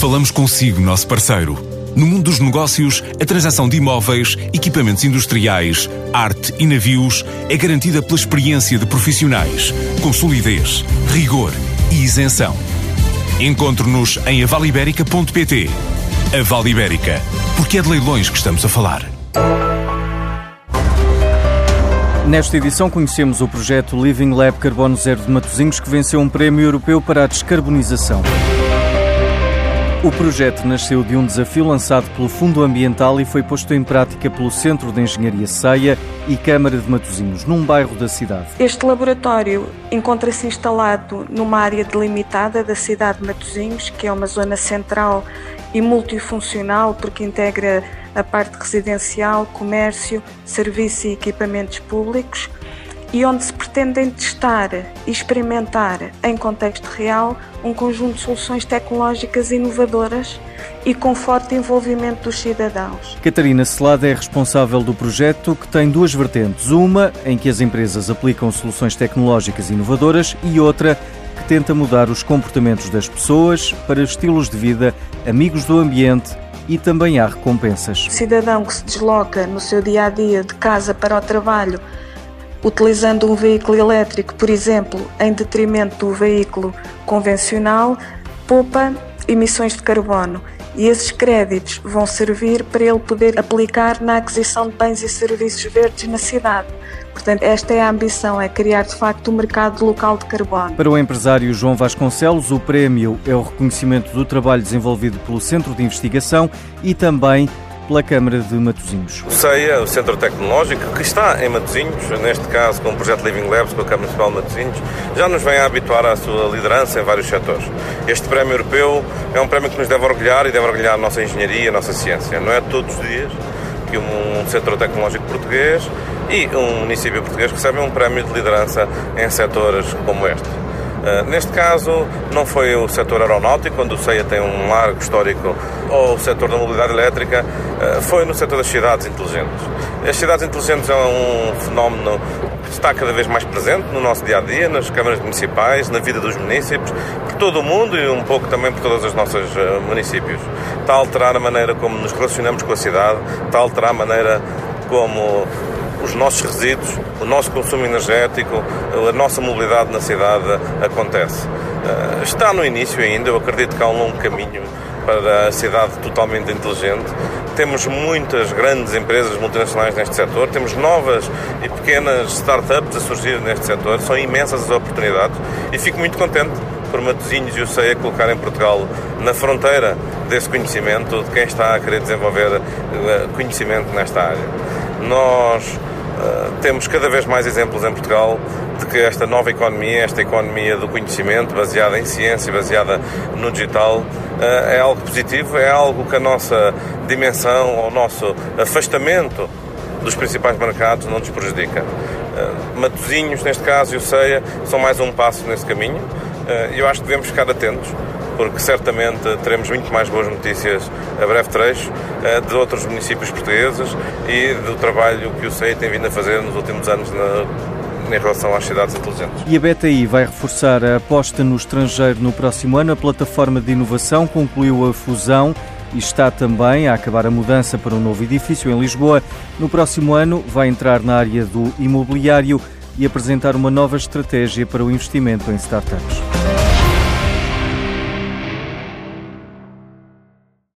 falamos consigo, nosso parceiro. No mundo dos negócios, a transação de imóveis, equipamentos industriais, arte e navios é garantida pela experiência de profissionais, com solidez, rigor e isenção. Encontre-nos em avaliberica.pt. A Vale Ibérica, porque é de leilões que estamos a falar. Nesta edição conhecemos o projeto Living Lab Carbono Zero de Matosinhos que venceu um prémio europeu para a descarbonização. O projeto nasceu de um desafio lançado pelo Fundo Ambiental e foi posto em prática pelo Centro de Engenharia Ceia e Câmara de Matosinhos, num bairro da cidade. Este laboratório encontra-se instalado numa área delimitada da cidade de Matosinhos, que é uma zona central e multifuncional porque integra a parte residencial, comércio, serviços e equipamentos públicos e onde se pretendem testar e experimentar em contexto real um conjunto de soluções tecnológicas inovadoras e com forte envolvimento dos cidadãos. Catarina Celada é responsável do projeto que tem duas vertentes. Uma em que as empresas aplicam soluções tecnológicas inovadoras e outra que tenta mudar os comportamentos das pessoas para estilos de vida amigos do ambiente e também há recompensas. O cidadão que se desloca no seu dia a dia de casa para o trabalho utilizando um veículo elétrico, por exemplo, em detrimento do veículo convencional, poupa emissões de carbono. E esses créditos vão servir para ele poder aplicar na aquisição de bens e serviços verdes na cidade. Portanto, esta é a ambição, é criar de facto um mercado local de carbono. Para o empresário João Vasconcelos, o prémio é o reconhecimento do trabalho desenvolvido pelo Centro de Investigação e também pela Câmara de Matosinhos. O CEIA, o Centro Tecnológico, que está em Matosinhos, neste caso com o projeto Living Labs com a Câmara Municipal de Matosinhos, já nos vem a habituar à sua liderança em vários setores. Este prémio europeu é um prémio que nos deve orgulhar e deve orgulhar a nossa engenharia, a nossa ciência. Não é todos os dias que um setor tecnológico português e um município português recebem um prémio de liderança em setores como este. Uh, neste caso, não foi o setor aeronáutico, onde o CEIA tem um largo histórico, ou o setor da mobilidade elétrica, uh, foi no setor das cidades inteligentes. As cidades inteligentes é um fenómeno que está cada vez mais presente no nosso dia a dia, nas câmaras municipais, na vida dos municípios, por todo o mundo e um pouco também por todas as nossas uh, municípios. Está a alterar a maneira como nos relacionamos com a cidade, está a alterar a maneira como os nossos resíduos, o nosso consumo energético, a nossa mobilidade na cidade acontece. Eh, está no início ainda, eu acredito que há um longo caminho para a cidade totalmente inteligente. Temos muitas grandes empresas multinacionais neste setor, temos novas e pequenas startups a surgir neste setor, são imensas as oportunidades e fico muito contente por Matosinhos e o CEA colocar em Portugal na fronteira desse conhecimento de quem está a querer desenvolver eh, conhecimento nesta área. Nós temos cada vez mais exemplos em Portugal de que esta nova economia, esta economia do conhecimento, baseada em ciência, baseada no digital, uh, é algo positivo, é algo que a nossa dimensão, o nosso afastamento dos principais mercados não nos prejudica. Uh, Matozinhos, neste caso, e o CEIA, são mais um passo nesse caminho. Eu acho que devemos ficar atentos porque certamente teremos muito mais boas notícias a breve trecho eh, de outros municípios portugueses e do trabalho que o CEI tem vindo a fazer nos últimos anos na em relação às cidades inteligentes. E a BTI vai reforçar a aposta no estrangeiro no próximo ano. A plataforma de inovação concluiu a fusão e está também a acabar a mudança para um novo edifício em Lisboa. No próximo ano vai entrar na área do imobiliário e apresentar uma nova estratégia para o investimento em startups.